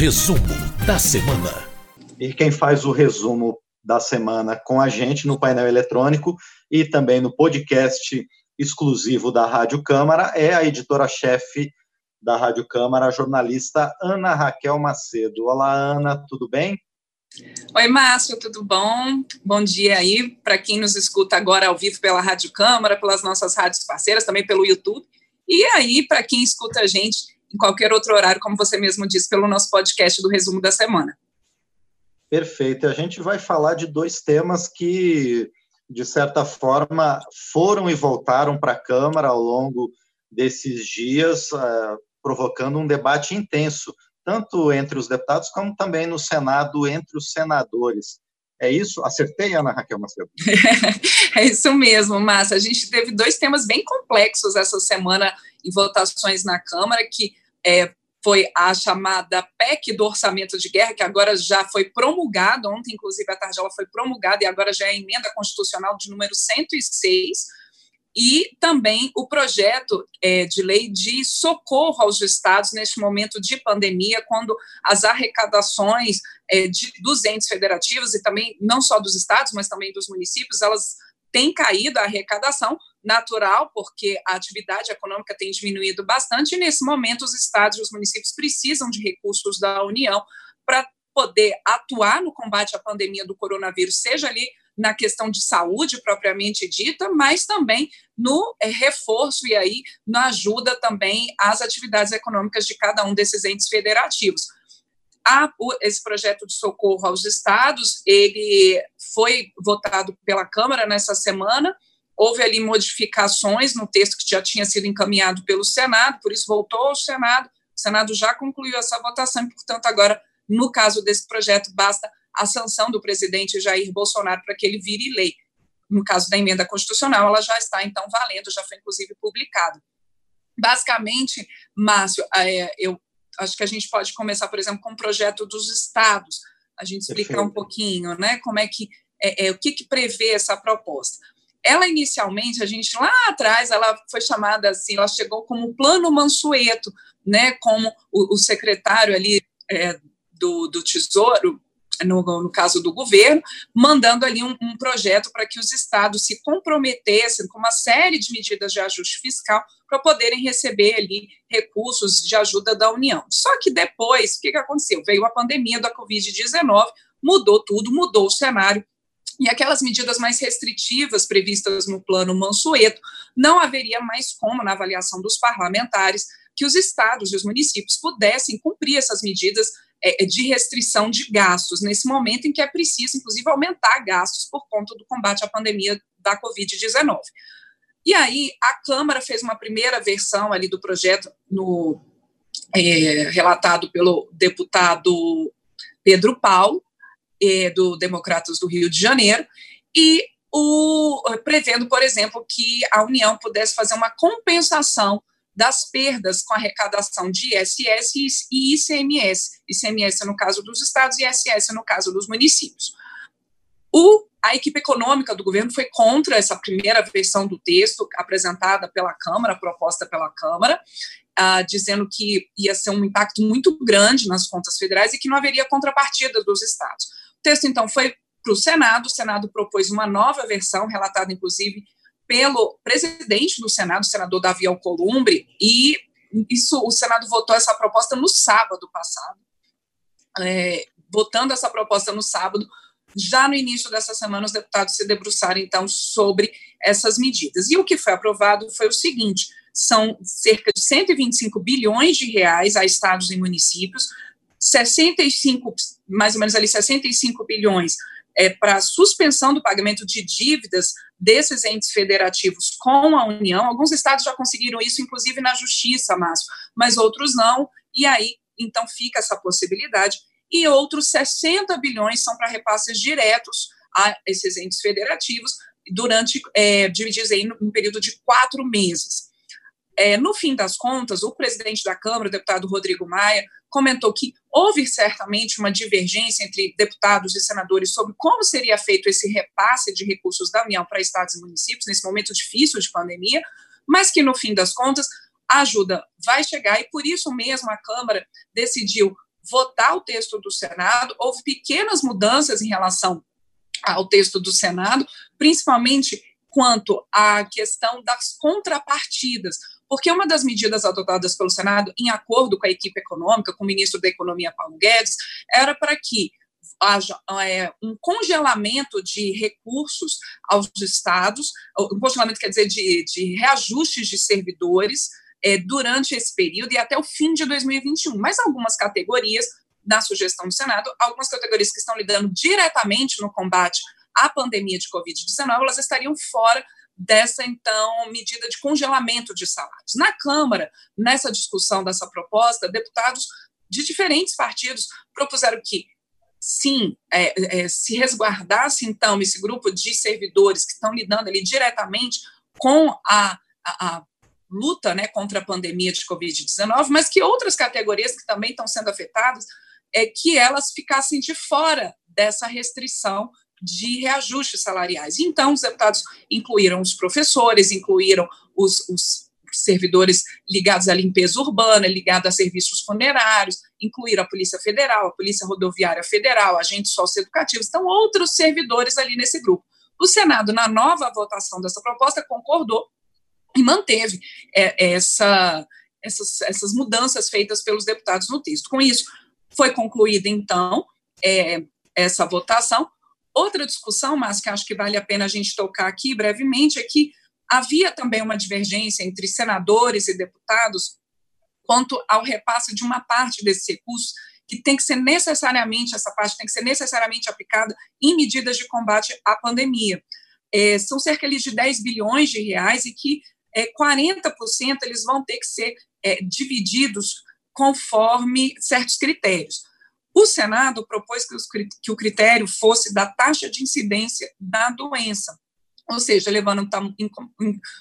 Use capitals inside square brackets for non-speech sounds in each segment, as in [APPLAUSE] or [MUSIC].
Resumo da semana. E quem faz o resumo da semana com a gente no painel eletrônico e também no podcast exclusivo da Rádio Câmara é a editora-chefe da Rádio Câmara, a jornalista Ana Raquel Macedo. Olá, Ana, tudo bem? Oi, Márcio, tudo bom? Bom dia aí para quem nos escuta agora ao vivo pela Rádio Câmara, pelas nossas rádios parceiras, também pelo YouTube. E aí, para quem escuta a gente em qualquer outro horário, como você mesmo disse, pelo nosso podcast do Resumo da Semana. Perfeito. A gente vai falar de dois temas que, de certa forma, foram e voltaram para a Câmara ao longo desses dias, uh, provocando um debate intenso tanto entre os deputados como também no Senado entre os senadores. É isso? Acertei, Ana Raquel Macedo? [LAUGHS] é isso mesmo, Márcia. A gente teve dois temas bem complexos essa semana em votações na Câmara, que é, foi a chamada PEC do orçamento de guerra, que agora já foi promulgada, ontem, inclusive, à tarde ela foi promulgada, e agora já é a emenda constitucional de número 106, e também o projeto é, de lei de socorro aos estados neste momento de pandemia, quando as arrecadações é, de, dos entes federativos e também não só dos estados, mas também dos municípios, elas têm caído a arrecadação natural, porque a atividade econômica tem diminuído bastante, e nesse momento os estados e os municípios precisam de recursos da União para poder atuar no combate à pandemia do coronavírus, seja ali na questão de saúde propriamente dita, mas também no é, reforço e aí na ajuda também às atividades econômicas de cada um desses entes federativos. Esse projeto de socorro aos estados, ele foi votado pela Câmara nessa semana, houve ali modificações no texto que já tinha sido encaminhado pelo Senado, por isso voltou ao Senado, o Senado já concluiu essa votação e, portanto, agora, no caso desse projeto, basta a sanção do presidente Jair Bolsonaro para que ele vire lei. No caso da emenda constitucional, ela já está, então, valendo, já foi, inclusive, publicada. Basicamente, Márcio, é, eu acho que a gente pode começar, por exemplo, com o projeto dos estados, a gente explicar Perfeito. um pouquinho, né, como é que, é, é, o que, que prevê essa proposta. Ela, inicialmente, a gente, lá atrás, ela foi chamada assim, ela chegou como Plano Mansueto, né, como o, o secretário ali é, do, do Tesouro, no, no caso do governo, mandando ali um, um projeto para que os estados se comprometessem com uma série de medidas de ajuste fiscal para poderem receber ali recursos de ajuda da União. Só que depois, o que, que aconteceu? Veio a pandemia da Covid-19, mudou tudo, mudou o cenário, e aquelas medidas mais restritivas previstas no plano Mansueto, não haveria mais como, na avaliação dos parlamentares, que os estados e os municípios pudessem cumprir essas medidas de restrição de gastos, nesse momento em que é preciso, inclusive, aumentar gastos por conta do combate à pandemia da Covid-19. E aí, a Câmara fez uma primeira versão ali do projeto, no, é, relatado pelo deputado Pedro Paulo, é, do Democratas do Rio de Janeiro, e o, prevendo, por exemplo, que a União pudesse fazer uma compensação das perdas com arrecadação de ISS e ICMS, ICMS no caso dos estados e ISS no caso dos municípios. O, a equipe econômica do governo foi contra essa primeira versão do texto apresentada pela Câmara, proposta pela Câmara, uh, dizendo que ia ser um impacto muito grande nas contas federais e que não haveria contrapartida dos estados. O texto, então, foi para o Senado, o Senado propôs uma nova versão, relatada, inclusive, pelo presidente do Senado, o senador Davi Alcolumbre, e isso o Senado votou essa proposta no sábado passado. É, votando essa proposta no sábado, já no início dessa semana, os deputados se debruçaram, então, sobre essas medidas. E o que foi aprovado foi o seguinte: são cerca de 125 bilhões de reais a estados e municípios, 65, mais ou menos ali, 65 bilhões é, para suspensão do pagamento de dívidas desses entes federativos com a União. Alguns estados já conseguiram isso, inclusive na Justiça, Márcio, mas outros não, e aí, então, fica essa possibilidade. E outros 60 bilhões são para repasses diretos a esses entes federativos, durante, é, divididos aí num período de quatro meses. É, no fim das contas, o presidente da Câmara, o deputado Rodrigo Maia, comentou que houve certamente uma divergência entre deputados e senadores sobre como seria feito esse repasse de recursos da União para estados e municípios nesse momento difícil de pandemia, mas que no fim das contas a ajuda vai chegar e por isso mesmo a Câmara decidiu votar o texto do Senado, houve pequenas mudanças em relação ao texto do Senado, principalmente quanto à questão das contrapartidas, porque uma das medidas adotadas pelo Senado, em acordo com a equipe econômica, com o ministro da Economia, Paulo Guedes, era para que haja é, um congelamento de recursos aos estados, um congelamento quer dizer de, de reajustes de servidores é, durante esse período e até o fim de 2021. Mas algumas categorias, na sugestão do Senado, algumas categorias que estão lidando diretamente no combate à pandemia de Covid-19, elas estariam fora dessa, então, medida de congelamento de salários. Na Câmara, nessa discussão dessa proposta, deputados de diferentes partidos propuseram que sim, é, é, se resguardasse, então, esse grupo de servidores que estão lidando ali diretamente com a, a, a luta né, contra a pandemia de Covid-19, mas que outras categorias que também estão sendo afetadas, é que elas ficassem de fora dessa restrição de reajustes salariais. Então, os deputados incluíram os professores, incluíram os, os servidores ligados à limpeza urbana, ligados a serviços funerários, incluíram a Polícia Federal, a Polícia Rodoviária Federal, agentes socioeducativos, então outros servidores ali nesse grupo. O Senado, na nova votação dessa proposta, concordou e manteve é, essa, essas, essas mudanças feitas pelos deputados no texto. Com isso, foi concluída, então, é, essa votação. Outra discussão, mas que acho que vale a pena a gente tocar aqui brevemente, é que havia também uma divergência entre senadores e deputados quanto ao repasse de uma parte desses recursos que tem que ser necessariamente, essa parte tem que ser necessariamente aplicada em medidas de combate à pandemia. É, são cerca de 10 bilhões de reais e que é, 40% eles vão ter que ser é, divididos conforme certos critérios. O Senado propôs que, os, que o critério fosse da taxa de incidência da doença, ou seja, levando em,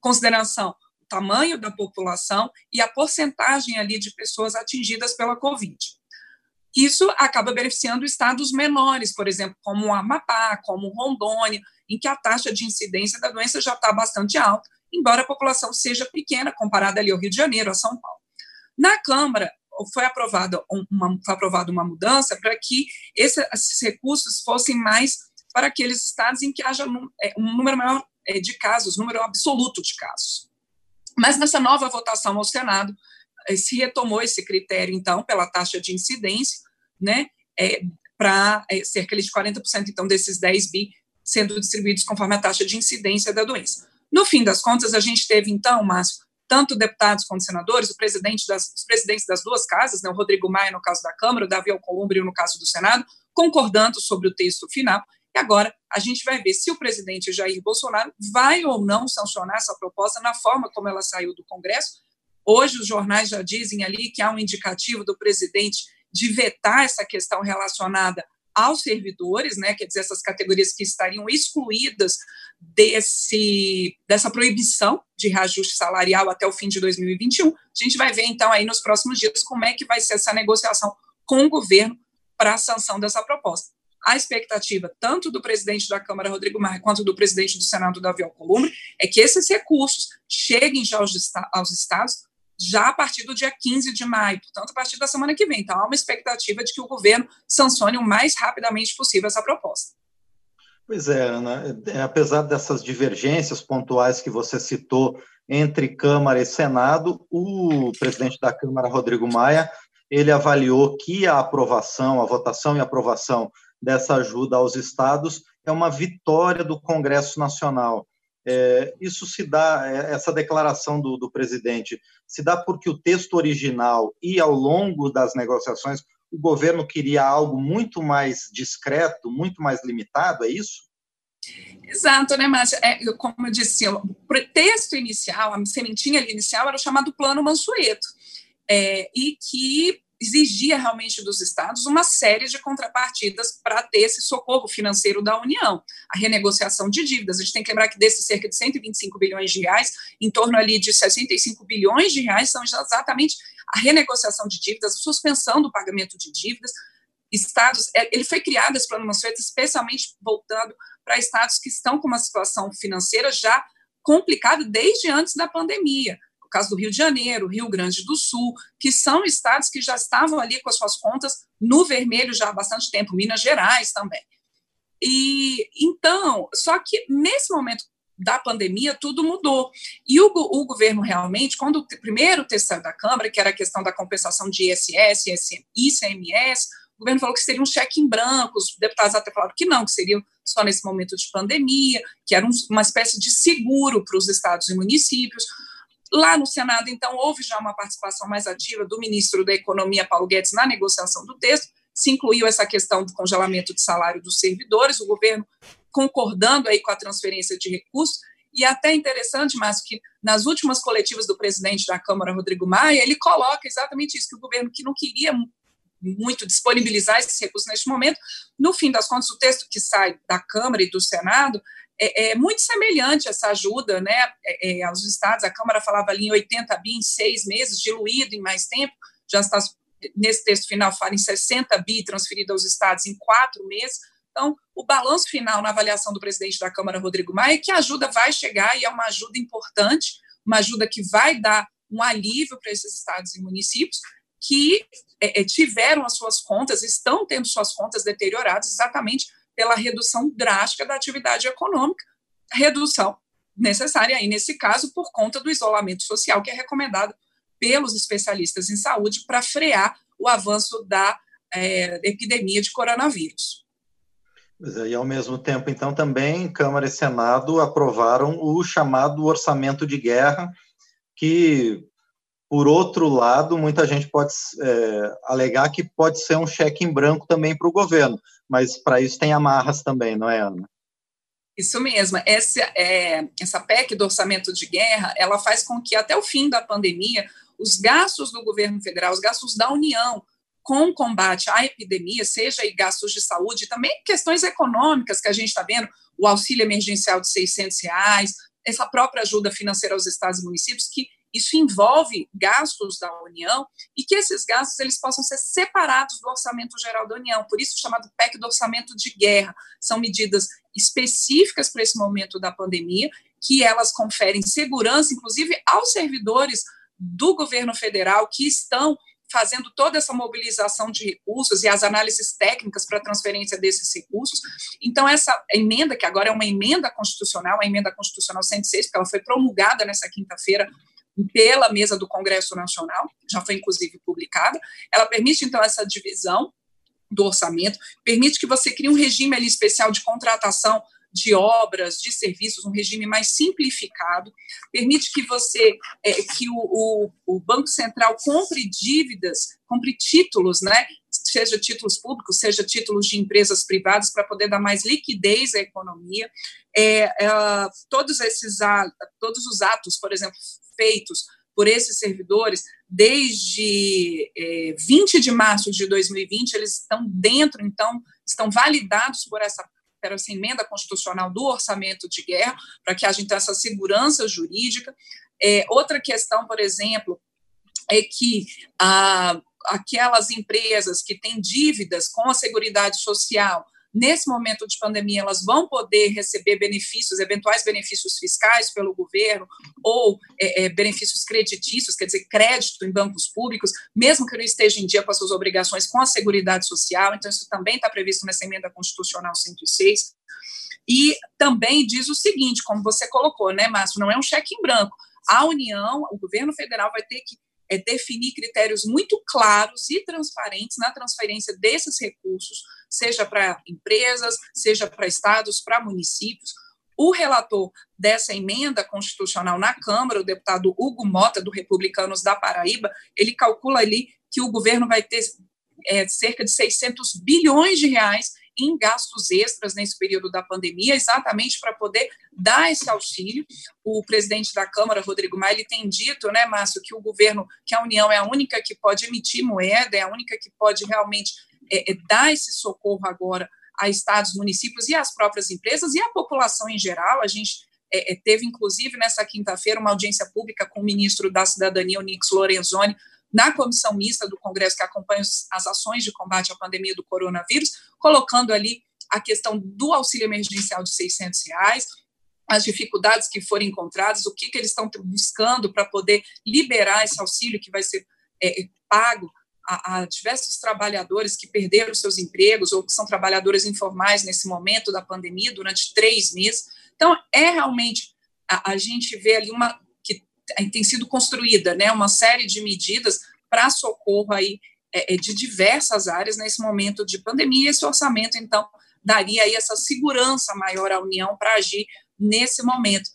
consideração o tamanho da população e a porcentagem ali de pessoas atingidas pela Covid. Isso acaba beneficiando estados menores, por exemplo, como o Amapá, como Rondônia, em que a taxa de incidência da doença já está bastante alta embora a população seja pequena comparada ali ao Rio de Janeiro, a São Paulo. Na Câmara, foi aprovada uma, foi aprovada uma mudança para que esse, esses recursos fossem mais para aqueles estados em que haja um, é, um número maior é, de casos, número absoluto de casos. Mas nessa nova votação ao Senado, é, se retomou esse critério, então, pela taxa de incidência, né, é, para é, cerca de 40%, então, desses 10 bi sendo distribuídos conforme a taxa de incidência da doença. No fim das contas, a gente teve, então, Márcio, tanto deputados quanto senadores, o presidente das, os presidentes das duas casas, né, o Rodrigo Maia no caso da Câmara, o Davi Alcolumbre no caso do Senado, concordando sobre o texto final. E agora a gente vai ver se o presidente Jair Bolsonaro vai ou não sancionar essa proposta na forma como ela saiu do Congresso. Hoje os jornais já dizem ali que há um indicativo do presidente de vetar essa questão relacionada aos servidores, né, quer dizer, essas categorias que estariam excluídas desse, dessa proibição de reajuste salarial até o fim de 2021. A gente vai ver, então, aí nos próximos dias como é que vai ser essa negociação com o governo para a sanção dessa proposta. A expectativa, tanto do presidente da Câmara, Rodrigo Maia, quanto do presidente do Senado, Davi Alcolumbre, é que esses recursos cheguem já aos, aos estados já a partir do dia 15 de maio, portanto, a partir da semana que vem. Então, há uma expectativa de que o governo sancione o mais rapidamente possível essa proposta. Pois é, Ana, é, apesar dessas divergências pontuais que você citou entre Câmara e Senado, o presidente da Câmara, Rodrigo Maia, ele avaliou que a aprovação, a votação e aprovação dessa ajuda aos estados é uma vitória do Congresso Nacional. É, isso se dá, é, essa declaração do, do presidente, se dá porque o texto original e ao longo das negociações o governo queria algo muito mais discreto, muito mais limitado, é isso? Exato, né, Márcia? É, como eu disse, o texto inicial, a sementinha inicial era chamado Plano Mansueto, é, e que exigia realmente dos estados uma série de contrapartidas para ter esse socorro financeiro da União, a renegociação de dívidas. A gente tem que lembrar que desses cerca de 125 bilhões de reais, em torno ali de 65 bilhões de reais são exatamente a renegociação de dívidas, a suspensão do pagamento de dívidas. Estados, é, ele foi criado esse plano Mansueto especialmente voltando para estados que estão com uma situação financeira já complicada desde antes da pandemia caso do Rio de Janeiro, Rio Grande do Sul, que são estados que já estavam ali com as suas contas no vermelho já há bastante tempo, Minas Gerais também. E então, só que nesse momento da pandemia, tudo mudou. E o, o governo realmente, quando o primeiro texto da Câmara, que era a questão da compensação de ISS, ICMS, o governo falou que seria um cheque em branco, os deputados até falaram que não, que seria só nesse momento de pandemia, que era um, uma espécie de seguro para os estados e municípios. Lá no Senado, então, houve já uma participação mais ativa do ministro da Economia, Paulo Guedes, na negociação do texto, se incluiu essa questão do congelamento de salário dos servidores, o governo concordando aí com a transferência de recursos, e até interessante, Márcio, que nas últimas coletivas do presidente da Câmara, Rodrigo Maia, ele coloca exatamente isso, que o governo que não queria muito disponibilizar esses recursos neste momento, no fim das contas, o texto que sai da Câmara e do Senado é, é muito semelhante essa ajuda né, é, é aos estados. A Câmara falava ali em 80 bi em seis meses, diluído em mais tempo, já está nesse texto final fala em 60 bi transferido aos estados em quatro meses. Então, o balanço final na avaliação do presidente da Câmara, Rodrigo Maia, é que a ajuda vai chegar e é uma ajuda importante, uma ajuda que vai dar um alívio para esses estados e municípios que é, é, tiveram as suas contas, estão tendo suas contas deterioradas exatamente pela redução drástica da atividade econômica, redução necessária aí, nesse caso, por conta do isolamento social que é recomendado pelos especialistas em saúde para frear o avanço da é, epidemia de coronavírus. E, ao mesmo tempo, então, também Câmara e Senado aprovaram o chamado orçamento de guerra, que, por outro lado, muita gente pode é, alegar que pode ser um cheque em branco também para o governo, mas para isso tem amarras também, não é, Ana? Isso mesmo. Essa, é, essa PEC do orçamento de guerra, ela faz com que até o fim da pandemia os gastos do governo federal, os gastos da União com o combate à epidemia, seja aí gastos de saúde, também questões econômicas que a gente está vendo, o auxílio emergencial de 600 reais, essa própria ajuda financeira aos estados e municípios, que isso envolve gastos da União e que esses gastos eles possam ser separados do orçamento geral da União, por isso chamado PEC do orçamento de guerra. São medidas específicas para esse momento da pandemia, que elas conferem segurança, inclusive aos servidores do governo federal que estão fazendo toda essa mobilização de recursos e as análises técnicas para a transferência desses recursos. Então, essa emenda, que agora é uma emenda constitucional, a emenda constitucional 106, porque ela foi promulgada nessa quinta-feira pela mesa do Congresso Nacional, já foi inclusive publicada, ela permite, então, essa divisão do orçamento, permite que você crie um regime ali especial de contratação de obras, de serviços, um regime mais simplificado, permite que você, é, que o, o, o, Banco Central compre dívidas, compre títulos, né, seja títulos públicos, seja títulos de empresas privadas, para poder dar mais liquidez à economia. É, é, todos esses todos os atos, por exemplo, feitos por esses servidores desde é, 20 de março de 2020, eles estão dentro, então, estão validados por essa essa emenda constitucional do orçamento de guerra, para que haja então essa segurança jurídica. É, outra questão, por exemplo, é que ah, aquelas empresas que têm dívidas com a Seguridade Social, nesse momento de pandemia, elas vão poder receber benefícios, eventuais benefícios fiscais pelo governo, ou é, é, benefícios creditícios, quer dizer, crédito em bancos públicos, mesmo que não esteja em dia com as suas obrigações com a Seguridade Social. Então, isso também está previsto nessa emenda constitucional 106. E também diz o seguinte, como você colocou, né, Márcio, não é um cheque em branco. A União, o governo federal vai ter que é, definir critérios muito claros e transparentes na transferência desses recursos, seja para empresas, seja para estados, para municípios. O relator dessa emenda constitucional na Câmara, o deputado Hugo Mota, do Republicanos da Paraíba, ele calcula ali que o governo vai ter é, cerca de 600 bilhões de reais em gastos extras nesse período da pandemia, exatamente para poder dar esse auxílio. O presidente da Câmara, Rodrigo Maia, ele tem dito, né, Márcio, que o governo, que a União é a única que pode emitir moeda, é a única que pode realmente é, é, dar esse socorro agora a estados, municípios e às próprias empresas e à população em geral. A gente é, é teve, inclusive, nessa quinta-feira, uma audiência pública com o ministro da Cidadania, o Nix Lorenzoni, na comissão mista do Congresso que acompanha as ações de combate à pandemia do coronavírus, colocando ali a questão do auxílio emergencial de 600 reais, as dificuldades que forem encontradas, o que, que eles estão buscando para poder liberar esse auxílio que vai ser é, pago a, a, diversos trabalhadores que perderam seus empregos ou que são trabalhadores informais nesse momento da pandemia durante três meses. Então, é realmente a, a gente vê ali uma tem sido construída, né, uma série de medidas para socorro aí é, é, de diversas áreas nesse momento de pandemia. Esse orçamento, então, daria aí essa segurança maior à União para agir nesse momento.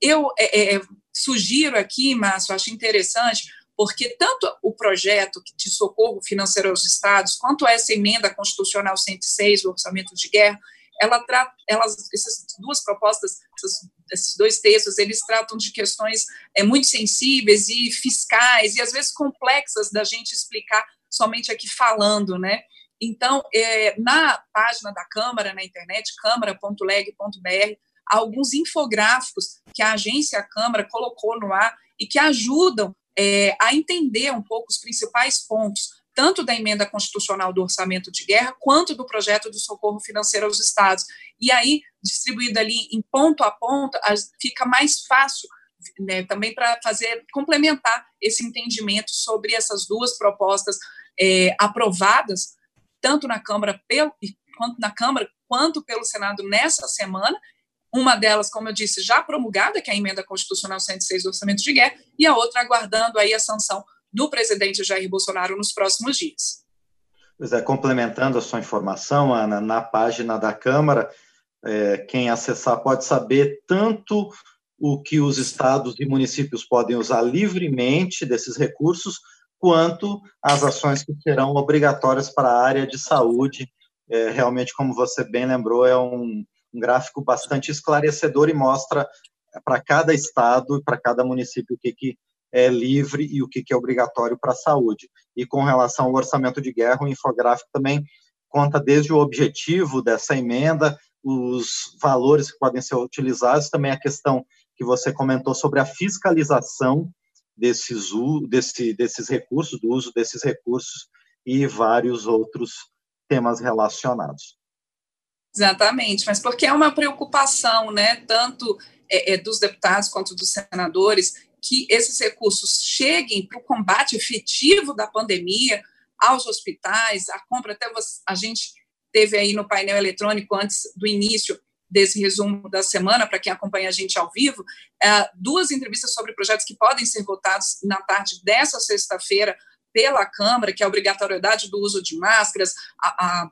Eu é, é, sugiro aqui, Márcio, acho interessante, porque tanto o projeto de socorro financeiro aos estados, quanto essa emenda constitucional 106, do orçamento de guerra, ela trata, elas, essas duas propostas, esses, esses dois textos, eles tratam de questões é, muito sensíveis e fiscais, e às vezes complexas da gente explicar somente aqui falando, né? Então, é, na página da Câmara, na internet, câmara.leg.br, há alguns infográficos que a agência Câmara colocou no ar e que ajudam é, a entender um pouco os principais pontos, tanto da emenda constitucional do orçamento de guerra, quanto do projeto do socorro financeiro aos estados. E aí, distribuído ali em ponto a ponto, fica mais fácil né, também para fazer, complementar esse entendimento sobre essas duas propostas é, aprovadas, tanto na Câmara, pelo, quanto na Câmara, quanto pelo Senado nessa semana, uma delas, como eu disse, já promulgada, que é a emenda constitucional 106 do orçamento de guerra, e a outra aguardando aí a sanção do presidente Jair Bolsonaro nos próximos dias. Pois é, complementando a sua informação, Ana, na página da Câmara, é, quem acessar pode saber tanto o que os estados e municípios podem usar livremente desses recursos, quanto as ações que serão obrigatórias para a área de saúde. É, realmente, como você bem lembrou, é um, um gráfico bastante esclarecedor e mostra para cada estado e para cada município o que, que é livre e o que, é obrigatório para a saúde. E com relação ao orçamento de guerra, o infográfico também conta desde o objetivo dessa emenda, os valores que podem ser utilizados, também a questão que você comentou sobre a fiscalização desses, desse, desses recursos, do uso desses recursos e vários outros temas relacionados. Exatamente, mas porque é uma preocupação, né, tanto é, é, dos deputados quanto dos senadores, que esses recursos cheguem para o combate efetivo da pandemia aos hospitais, a compra, até você, a gente teve aí no painel eletrônico antes do início desse resumo da semana, para quem acompanha a gente ao vivo, é, duas entrevistas sobre projetos que podem ser votados na tarde dessa sexta-feira pela Câmara, que é a obrigatoriedade do uso de máscaras, a, a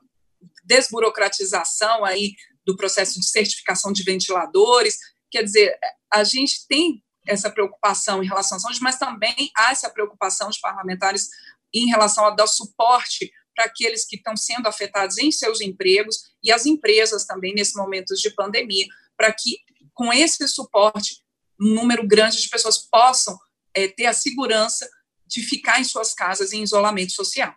desburocratização aí do processo de certificação de ventiladores. Quer dizer, a gente tem essa preocupação em relação à saúde, mas também há essa preocupação de parlamentares em relação a dar suporte para aqueles que estão sendo afetados em seus empregos e as empresas também nesse momento de pandemia, para que com esse suporte um número grande de pessoas possam é, ter a segurança de ficar em suas casas em isolamento social.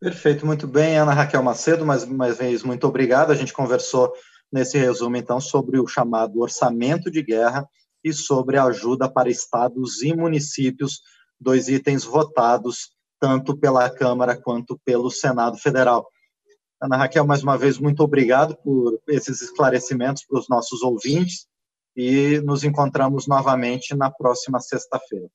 Perfeito, muito bem, Ana Raquel Macedo, mais uma vez, muito obrigado. A gente conversou nesse resumo, então, sobre o chamado orçamento de guerra e sobre ajuda para estados e municípios, dois itens votados tanto pela Câmara quanto pelo Senado Federal. Ana Raquel, mais uma vez, muito obrigado por esses esclarecimentos para os nossos ouvintes e nos encontramos novamente na próxima sexta-feira.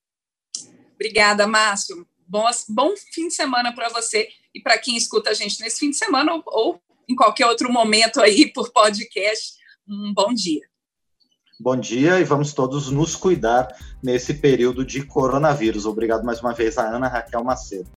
Obrigada, Márcio. Bom, bom fim de semana para você e para quem escuta a gente nesse fim de semana ou, ou em qualquer outro momento aí por podcast. Um bom dia. Bom dia e vamos todos nos cuidar nesse período de coronavírus. Obrigado mais uma vez a Ana Raquel Macedo.